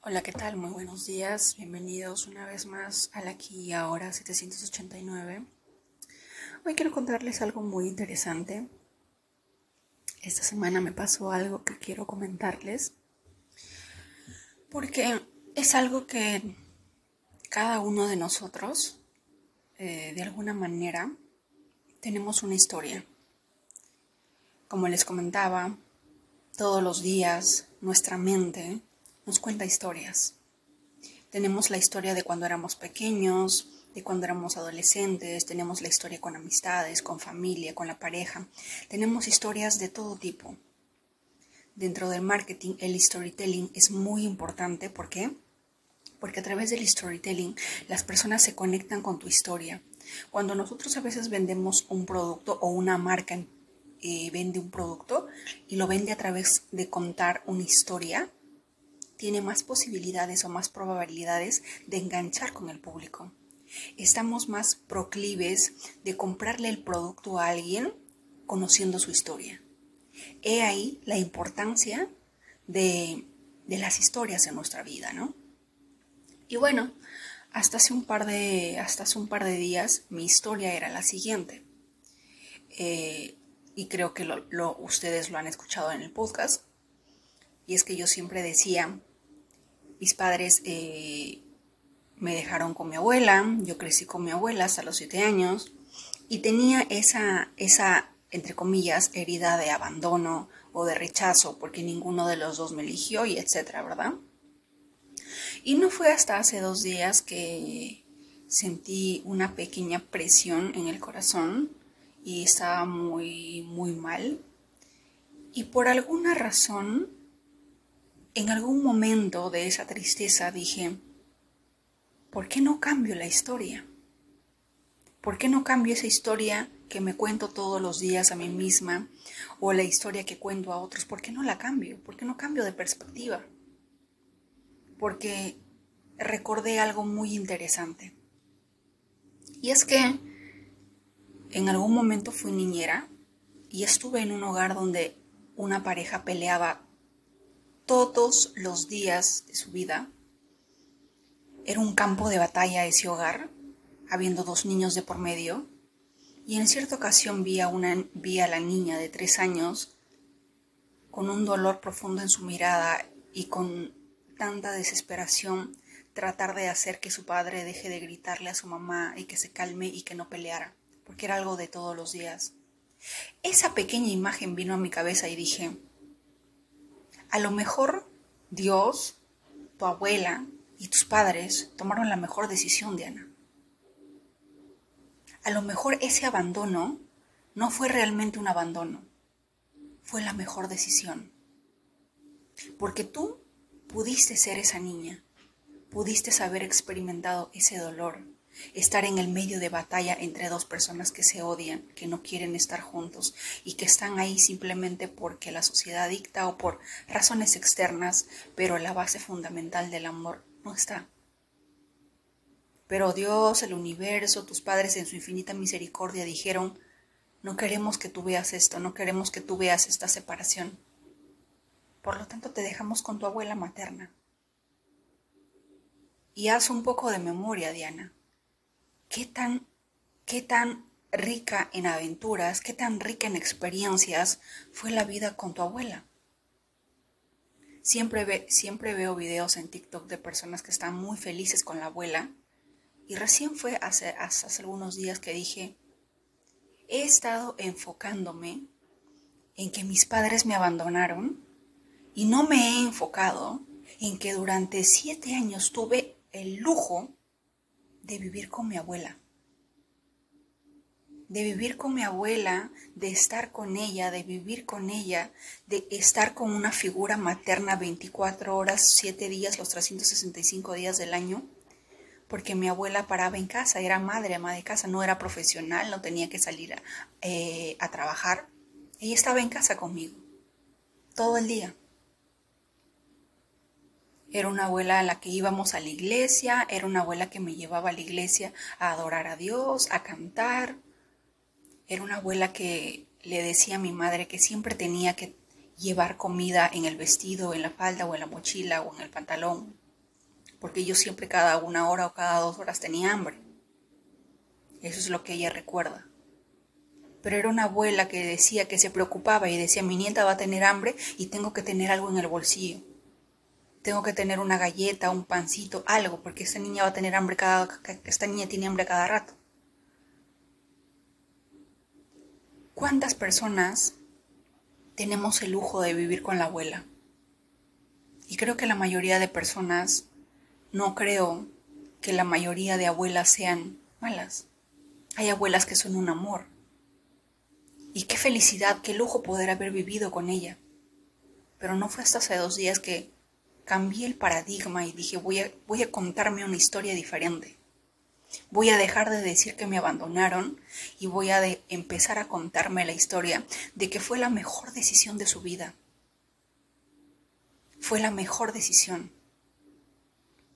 Hola, ¿qué tal? Muy buenos días. Bienvenidos una vez más al aquí y ahora 789. Hoy quiero contarles algo muy interesante. Esta semana me pasó algo que quiero comentarles porque es algo que cada uno de nosotros, eh, de alguna manera, tenemos una historia. Como les comentaba, todos los días nuestra mente nos cuenta historias. Tenemos la historia de cuando éramos pequeños, de cuando éramos adolescentes, tenemos la historia con amistades, con familia, con la pareja. Tenemos historias de todo tipo. Dentro del marketing, el storytelling es muy importante. ¿Por qué? Porque a través del storytelling las personas se conectan con tu historia. Cuando nosotros a veces vendemos un producto o una marca eh, vende un producto y lo vende a través de contar una historia, tiene más posibilidades o más probabilidades de enganchar con el público. Estamos más proclives de comprarle el producto a alguien conociendo su historia. He ahí la importancia de, las historias en nuestra vida, ¿no? Y bueno, hasta hace un par de, hasta hace un par de días mi historia era la siguiente. Eh, y creo que ustedes lo han escuchado en el podcast. Y es que yo siempre decía mis padres eh, me dejaron con mi abuela, yo crecí con mi abuela hasta los siete años y tenía esa, esa, entre comillas, herida de abandono o de rechazo porque ninguno de los dos me eligió y etcétera, ¿verdad? Y no fue hasta hace dos días que sentí una pequeña presión en el corazón y estaba muy, muy mal. Y por alguna razón en algún momento de esa tristeza dije, ¿por qué no cambio la historia? ¿Por qué no cambio esa historia que me cuento todos los días a mí misma o la historia que cuento a otros? ¿Por qué no la cambio? ¿Por qué no cambio de perspectiva? Porque recordé algo muy interesante. Y es que en algún momento fui niñera y estuve en un hogar donde una pareja peleaba todos los días de su vida. Era un campo de batalla ese hogar, habiendo dos niños de por medio, y en cierta ocasión vi a, una, vi a la niña de tres años con un dolor profundo en su mirada y con tanta desesperación tratar de hacer que su padre deje de gritarle a su mamá y que se calme y que no peleara, porque era algo de todos los días. Esa pequeña imagen vino a mi cabeza y dije, a lo mejor Dios, tu abuela y tus padres tomaron la mejor decisión, Diana. A lo mejor ese abandono no fue realmente un abandono, fue la mejor decisión. Porque tú pudiste ser esa niña, pudiste haber experimentado ese dolor, estar en el medio de batalla entre dos personas que se odian, que no quieren estar juntos y que están ahí simplemente porque la sociedad dicta o por razones externas, pero la base fundamental del amor no está. Pero Dios, el universo, tus padres en su infinita misericordia dijeron, no queremos que tú veas esto, no queremos que tú veas esta separación. Por lo tanto, te dejamos con tu abuela materna. Y haz un poco de memoria, Diana qué tan, qué tan rica en aventuras, qué tan rica en experiencias fue la vida con tu abuela. Siempre, ve, siempre veo videos en TikTok de personas que están muy felices con la abuela y recién fue hace, hace algunos días que dije, he estado enfocándome en que mis padres me abandonaron y no me he enfocado en que durante siete años tuve el lujo de vivir con mi abuela. De vivir con mi abuela, de estar con ella, de vivir con ella, de estar con una figura materna 24 horas, 7 días, los 365 días del año, porque mi abuela paraba en casa, era madre, ama de casa, no era profesional, no tenía que salir a, eh, a trabajar. Ella estaba en casa conmigo, todo el día. Era una abuela a la que íbamos a la iglesia, era una abuela que me llevaba a la iglesia a adorar a Dios, a cantar. Era una abuela que le decía a mi madre que siempre tenía que llevar comida en el vestido, en la falda o en la mochila o en el pantalón. porque yo siempre cada una hora o cada dos horas tenía hambre. Eso es lo que ella recuerda. Pero era una abuela que decía que se preocupaba y decía, mi nieta va a tener hambre y tengo que tener algo en el bolsillo. Tengo que tener una galleta, un pancito, algo, porque esta niña va a tener hambre cada, esta niña tiene hambre cada rato. ¿Cuántas personas tenemos el lujo de vivir con la abuela? Y creo que la mayoría de personas, no creo que la mayoría de abuelas sean malas. Hay abuelas que son un amor. Y qué felicidad, qué lujo poder haber vivido con ella. Pero no fue hasta hace dos días que cambié el paradigma y dije voy a, voy a contarme una historia diferente. Voy a dejar de decir que me abandonaron y voy a empezar a contarme la historia de que fue la mejor decisión de su vida. Fue la mejor decisión.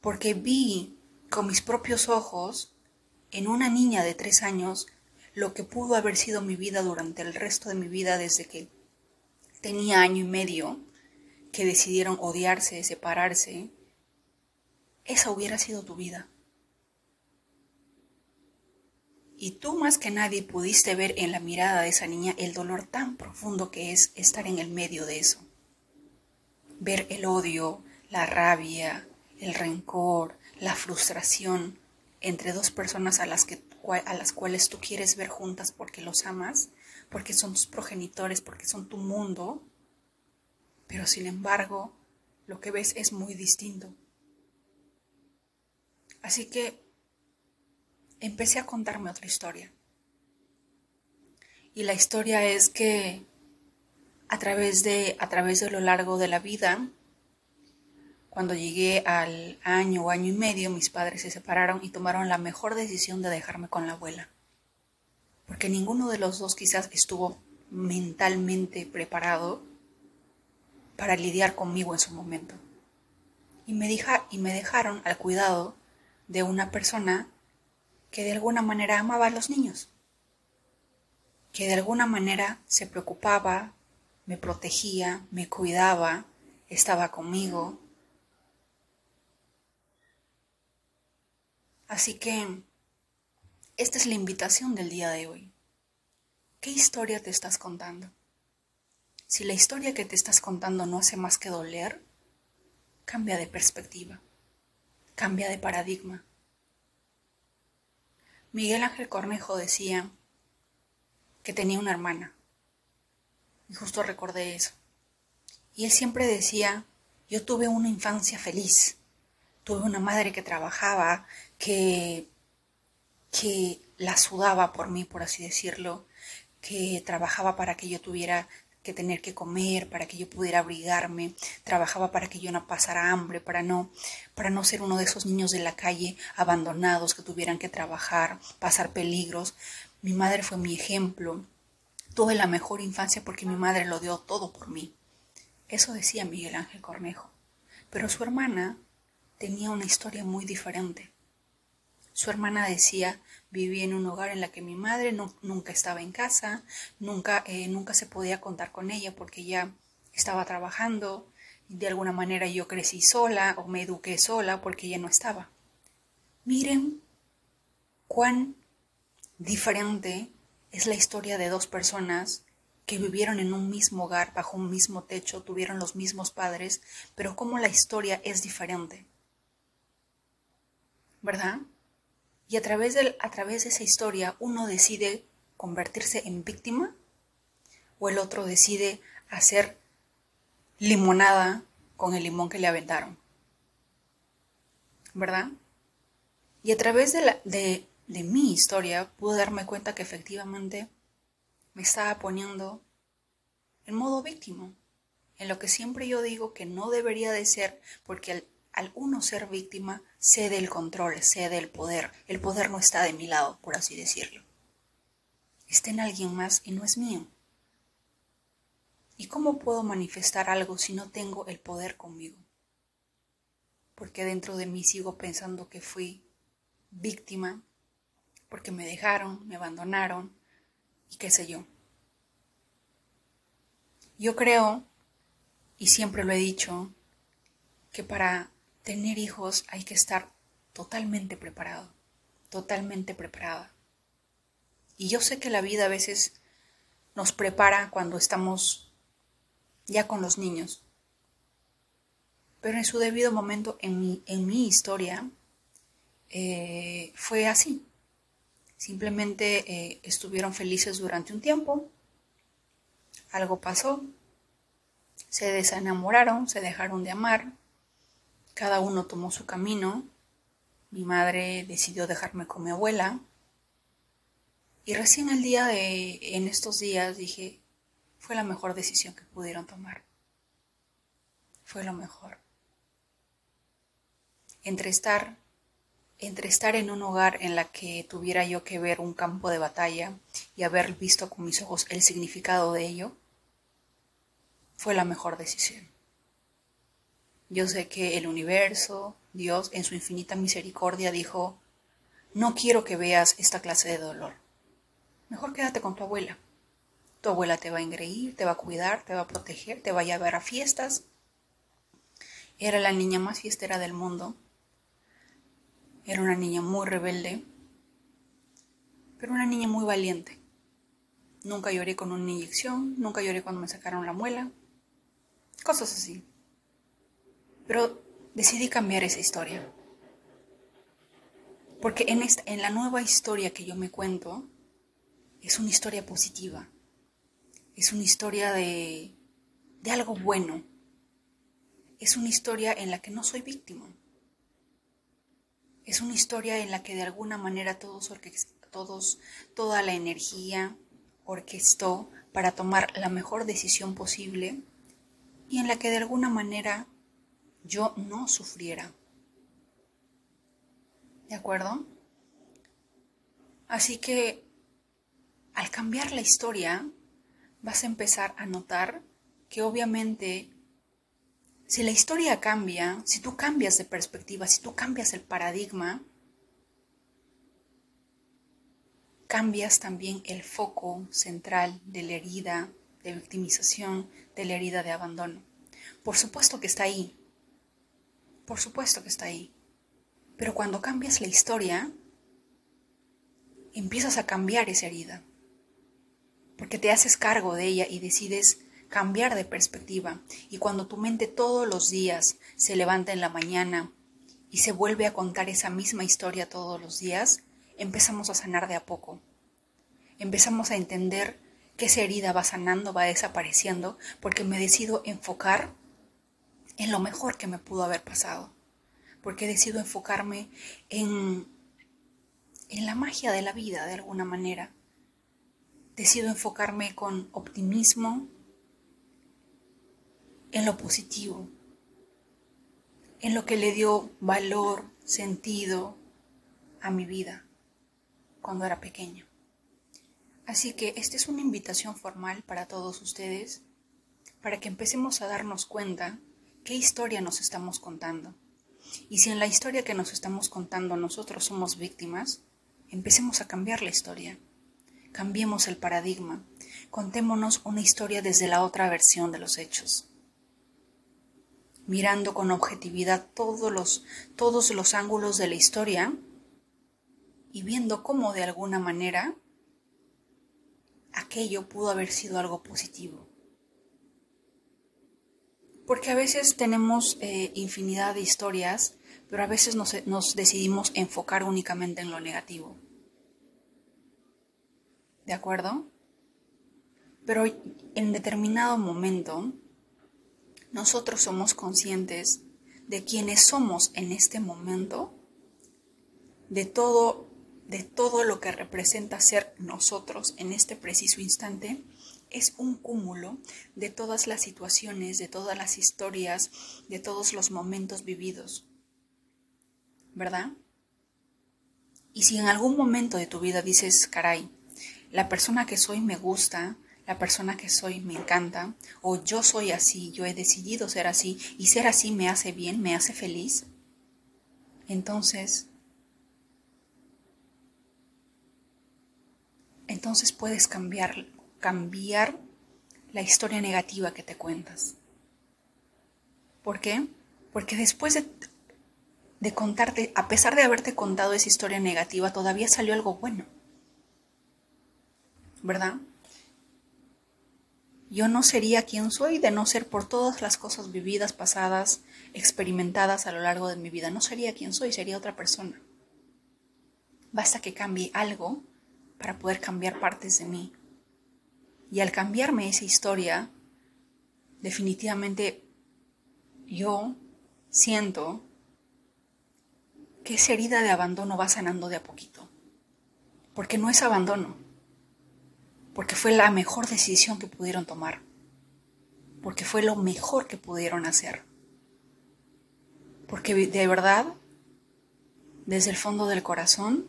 Porque vi con mis propios ojos en una niña de tres años lo que pudo haber sido mi vida durante el resto de mi vida desde que tenía año y medio, que decidieron odiarse, separarse. Esa hubiera sido tu vida. Y tú más que nadie pudiste ver en la mirada de esa niña el dolor tan profundo que es estar en el medio de eso. Ver el odio, la rabia, el rencor, la frustración entre dos personas a las, que, a las cuales tú quieres ver juntas porque los amas, porque son tus progenitores, porque son tu mundo, pero sin embargo lo que ves es muy distinto. Así que empecé a contarme otra historia. Y la historia es que a través de, a través de lo largo de la vida, cuando llegué al año o año y medio, mis padres se separaron y tomaron la mejor decisión de dejarme con la abuela. Porque ninguno de los dos quizás estuvo mentalmente preparado para lidiar conmigo en su momento. Y me, y me dejaron al cuidado de una persona que de alguna manera amaba a los niños, que de alguna manera se preocupaba, me protegía, me cuidaba, estaba conmigo. Así que esta es la invitación del día de hoy. ¿Qué historia te estás contando? Si la historia que te estás contando no hace más que doler, cambia de perspectiva, cambia de paradigma. Miguel Ángel Cornejo decía que tenía una hermana. Y justo recordé eso. Y él siempre decía, yo tuve una infancia feliz. Tuve una madre que trabajaba, que, que la sudaba por mí, por así decirlo, que trabajaba para que yo tuviera que tener que comer, para que yo pudiera abrigarme, trabajaba para que yo no pasara hambre, para no, para no ser uno de esos niños de la calle abandonados que tuvieran que trabajar, pasar peligros. Mi madre fue mi ejemplo. Tuve la mejor infancia porque mi madre lo dio todo por mí. Eso decía Miguel Ángel Cornejo. Pero su hermana tenía una historia muy diferente. Su hermana decía, Viví en un hogar en la que mi madre nunca estaba en casa, nunca, eh, nunca se podía contar con ella porque ella estaba trabajando. De alguna manera yo crecí sola o me eduqué sola porque ella no estaba. Miren cuán diferente es la historia de dos personas que vivieron en un mismo hogar, bajo un mismo techo, tuvieron los mismos padres, pero cómo la historia es diferente. ¿Verdad? Y a través, de, a través de esa historia uno decide convertirse en víctima o el otro decide hacer limonada con el limón que le aventaron. ¿Verdad? Y a través de, la, de, de mi historia pude darme cuenta que efectivamente me estaba poniendo en modo víctima, en lo que siempre yo digo que no debería de ser, porque al uno ser víctima, cede el control, cede el poder. El poder no está de mi lado, por así decirlo. Está en alguien más y no es mío. ¿Y cómo puedo manifestar algo si no tengo el poder conmigo? Porque dentro de mí sigo pensando que fui víctima, porque me dejaron, me abandonaron y qué sé yo. Yo creo, y siempre lo he dicho, que para tener hijos hay que estar totalmente preparado, totalmente preparada. Y yo sé que la vida a veces nos prepara cuando estamos ya con los niños. Pero en su debido momento, en mi, en mi historia, eh, fue así. Simplemente eh, estuvieron felices durante un tiempo, algo pasó, se desenamoraron, se dejaron de amar, cada uno tomó su camino, mi madre decidió dejarme con mi abuela, y recién el día de, en estos días dije, fue la mejor decisión que pudieron tomar. Fue lo mejor. Entre estar, entre estar en un hogar en la que tuviera yo que ver un campo de batalla y haber visto con mis ojos el significado de ello, fue la mejor decisión. Yo sé que el universo, Dios, en su infinita misericordia, dijo, no quiero que veas esta clase de dolor. Mejor quédate con tu abuela. Tu abuela te va a engreír, te va a cuidar, te va a proteger, te va a llevar a fiestas. Era la niña más fiestera del mundo. Era una niña muy rebelde, pero una niña muy valiente. Nunca lloré con una inyección, nunca lloré cuando me sacaron la muela, cosas así. Pero decidí cambiar esa historia. Porque en, esta, en la nueva historia que yo me cuento, es una historia positiva. Es una historia de, de algo bueno. Es una historia en la que no soy víctima. Es una historia en la que de alguna manera todos, todos toda la energía orquestó para tomar la mejor decisión posible y en la que de alguna manera yo no sufriera. ¿De acuerdo? Así que al cambiar la historia, vas a empezar a notar que obviamente si la historia cambia, si tú cambias de perspectiva, si tú cambias el paradigma, cambias también el foco central de la herida de victimización, de la herida de abandono. Por supuesto que está ahí. Por supuesto que está ahí. Pero cuando cambias la historia, empiezas a cambiar esa herida. Porque te haces cargo de ella y decides cambiar de perspectiva. Y cuando tu mente todos los días se levanta en la mañana y se vuelve a contar esa misma historia todos los días, empezamos a sanar de a poco. Empezamos a entender que esa herida va sanando, va desapareciendo, porque me decido enfocar en lo mejor que me pudo haber pasado, porque decido enfocarme en, en la magia de la vida de alguna manera. Decido enfocarme con optimismo en lo positivo, en lo que le dio valor, sentido a mi vida cuando era pequeño. Así que esta es una invitación formal para todos ustedes, para que empecemos a darnos cuenta qué historia nos estamos contando. Y si en la historia que nos estamos contando nosotros somos víctimas, empecemos a cambiar la historia. Cambiemos el paradigma. Contémonos una historia desde la otra versión de los hechos. Mirando con objetividad todos los, todos los ángulos de la historia y viendo cómo de alguna manera aquello pudo haber sido algo positivo. Porque a veces tenemos eh, infinidad de historias, pero a veces nos, nos decidimos enfocar únicamente en lo negativo. ¿De acuerdo? Pero en determinado momento, nosotros somos conscientes de quienes somos en este momento, de todo de todo lo que representa ser nosotros en este preciso instante es un cúmulo de todas las situaciones, de todas las historias, de todos los momentos vividos. ¿Verdad? Y si en algún momento de tu vida dices, caray, la persona que soy me gusta, la persona que soy me encanta, o yo soy así, yo he decidido ser así, y ser así me hace bien, me hace feliz, entonces entonces puedes cambiar, cambiar la historia negativa que te cuentas. ¿Por qué? Porque después de, contarte, a pesar de haberte contado esa historia negativa, todavía salió algo bueno. ¿Verdad? Yo no sería quien soy de no ser por todas las cosas vividas, pasadas, experimentadas a lo largo de mi vida. No sería quien soy, sería otra persona. Basta que cambie algo para poder cambiar partes de mí. Y al cambiarme esa historia, definitivamente yo siento que esa herida de abandono va sanando de a poquito. Porque no es abandono. Porque fue la mejor decisión que pudieron tomar. Porque fue lo mejor que pudieron hacer. Porque de verdad, desde el fondo del corazón,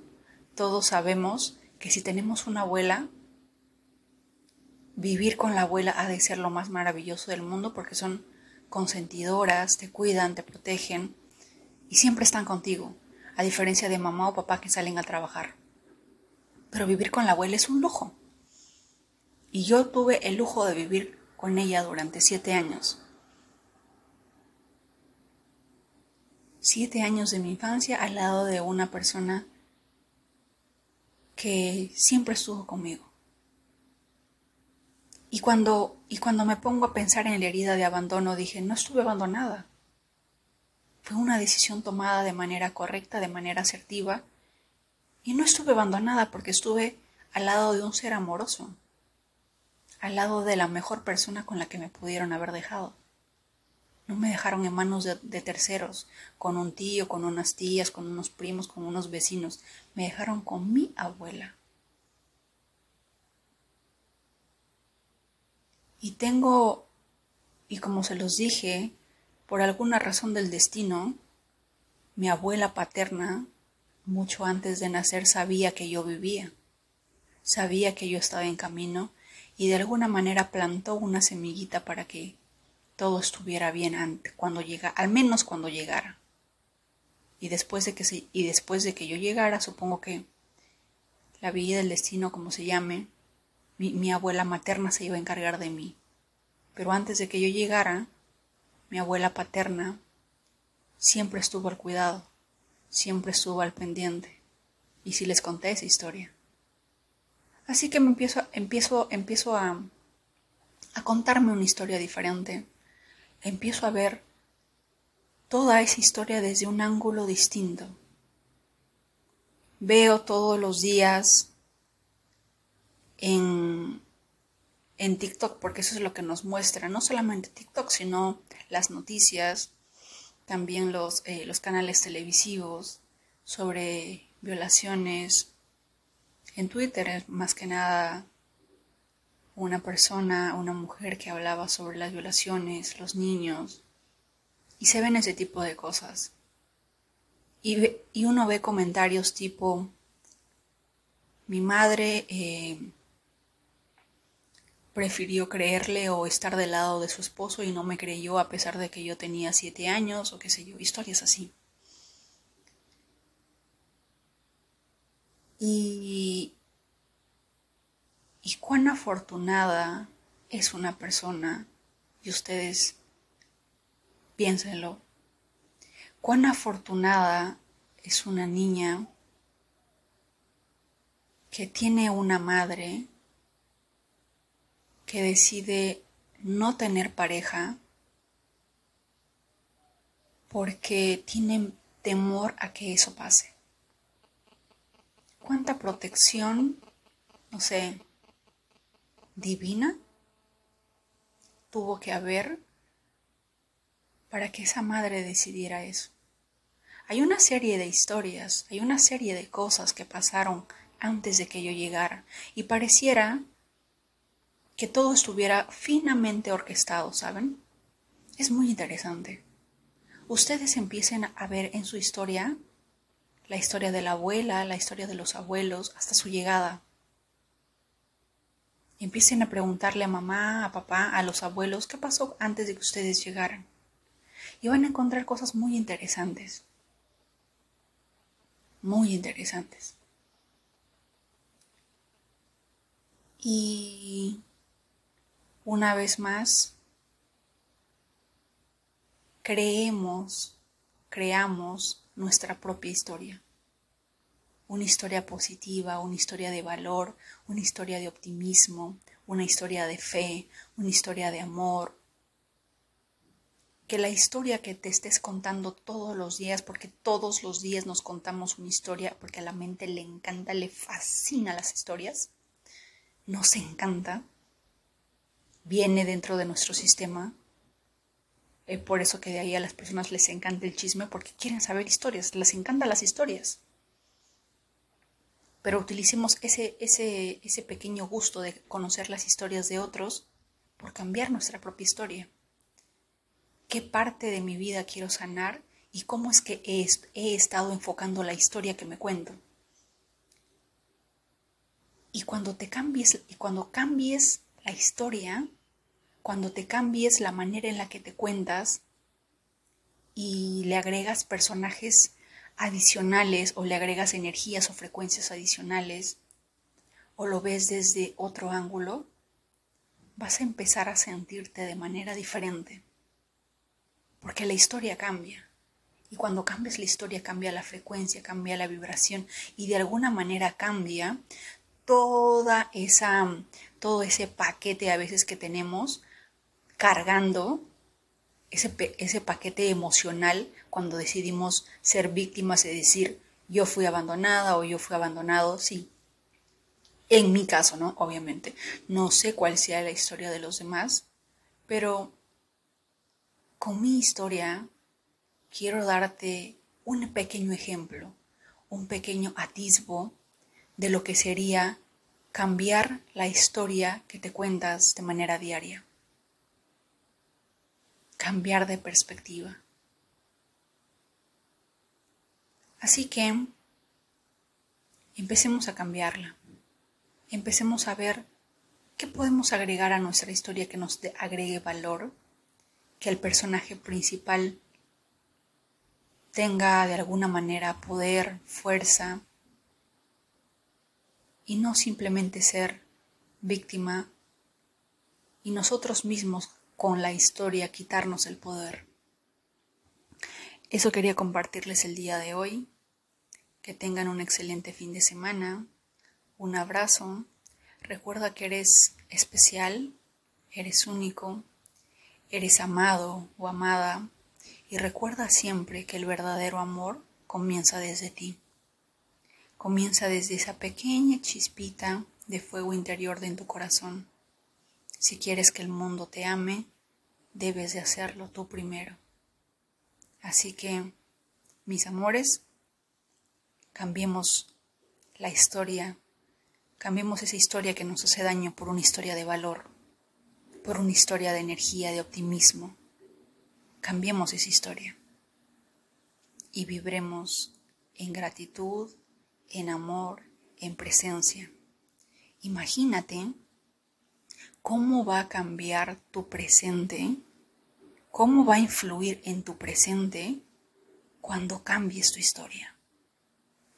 todos sabemos que si tenemos una abuela, vivir con la abuela ha de ser lo más maravilloso del mundo porque son consentidoras, te cuidan, te protegen y siempre están contigo a diferencia de mamá o papá que salen a trabajar. Pero vivir con la abuela es un lujo. Y yo tuve el lujo de vivir con ella durante siete años. Siete años de mi infancia al lado de una persona que siempre estuvo conmigo. Y cuando, y cuando me pongo a pensar en la herida de abandono, dije, no estuve abandonada. Fue una decisión tomada de manera correcta, de manera asertiva, y no estuve abandonada porque estuve al lado de un ser amoroso, al lado de la mejor persona con la que me pudieron haber dejado. No me dejaron en manos de, de, terceros, con un tío, con unas tías, con unos primos, con unos vecinos. Me dejaron con mi abuela. Y tengo, y como se los dije, por alguna razón del destino, mi abuela paterna, mucho antes de nacer, sabía que yo vivía, sabía que yo estaba en camino y de alguna manera plantó una semillita para que todo estuviera bien antes, cuando llega, al menos cuando llegara. Y después de que se, y después de que yo llegara, supongo que la vida del destino, como se llame, mi, abuela materna se iba a encargar de mí. Pero antes de que yo llegara, mi abuela paterna siempre estuvo al cuidado, siempre estuvo al pendiente. Y si les conté esa historia. Así que me empiezo, empiezo, empiezo a, a contarme una historia diferente. Empiezo a ver toda esa historia desde un ángulo distinto. Veo todos los días en en TikTok, porque eso es lo que nos muestra, no solamente TikTok, sino las noticias, también los, eh, los canales televisivos sobre violaciones. En Twitter, más que nada, una persona, una mujer que hablaba sobre las violaciones, los niños, y se ven ese tipo de cosas. Y, y uno ve comentarios tipo, mi madre eh, prefirió creerle o estar del lado de su esposo y no me creyó a pesar de que yo tenía siete años o qué sé yo, historias así. Y, y cuán afortunada es una persona, y ustedes piénsenlo, cuán afortunada es una niña que tiene una madre que decide no tener pareja porque tiene temor a que eso pase. ¿Cuánta protección, no sé, divina tuvo que haber para que esa madre decidiera eso? Hay una serie de historias, hay una serie de cosas que pasaron antes de que yo llegara y pareciera que todo estuviera finamente orquestado, ¿saben? Es muy interesante. Ustedes empiecen a ver en su historia la historia de la abuela, la historia de los abuelos, hasta su llegada. Empiecen a preguntarle a mamá, a papá, a los abuelos qué pasó antes de que ustedes llegaran. Y van a encontrar cosas muy interesantes. Muy interesantes. Y una vez más, creemos, creamos nuestra propia historia. Una historia positiva, una historia de valor, una historia de optimismo, una historia de fe, una historia de amor. Que la historia que te estés contando todos los días, porque todos los días nos contamos una historia, porque a la mente le encanta, le fascina las historias, nos encanta, viene dentro de nuestro sistema. Eh, por eso que de ahí a las personas les encanta el chisme, porque quieren saber historias, les encantan las historias pero utilicemos ese, ese, ese pequeño gusto de conocer las historias de otros por cambiar nuestra propia historia. ¿Qué parte de mi vida quiero sanar y cómo es que he, he estado enfocando la historia que me cuento? Y cuando te cambies, y cuando cambies la historia, cuando te cambies la manera en la que te cuentas y le agregas personajes adicionales o le agregas energías o frecuencias adicionales o lo ves desde otro ángulo, vas a empezar a sentirte de manera diferente. Porque la historia cambia. Y cuando cambias la historia cambia la frecuencia, cambia la vibración y de alguna manera cambia toda esa todo ese paquete a veces que tenemos cargando ese, paquete emocional cuando decidimos ser víctimas y decir yo fui abandonada o yo fui abandonado, sí. En mi caso, ¿no? Obviamente. No sé cuál sea la historia de los demás, pero con mi historia quiero darte un pequeño ejemplo, un pequeño atisbo de lo que sería cambiar la historia que te cuentas de manera diaria cambiar de perspectiva. Así que empecemos a cambiarla. Empecemos a ver qué podemos agregar a nuestra historia que nos agregue valor, que el personaje principal tenga de alguna manera poder, fuerza, y no simplemente ser víctima y nosotros mismos con la historia quitarnos el poder. Eso quería compartirles el día de hoy. Que tengan un excelente fin de semana. Un abrazo. Recuerda que eres especial, eres único, eres amado o amada. Y recuerda siempre que el verdadero amor comienza desde ti. Comienza desde esa pequeña chispita de fuego interior de tu corazón. Si quieres que el mundo te ame, debes de hacerlo tú primero. Así que, mis amores, cambiemos la historia, cambiemos esa historia que nos hace daño por una historia de valor, por una historia de energía, de optimismo. Cambiemos esa historia y vibremos en gratitud, en amor, en presencia. Imagínate cómo va a cambiar tu presente, cómo va a influir en tu presente cuando cambies tu historia.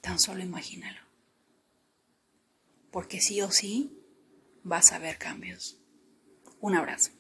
Tan solo imagínalo. Porque sí o sí vas a ver cambios. Un abrazo.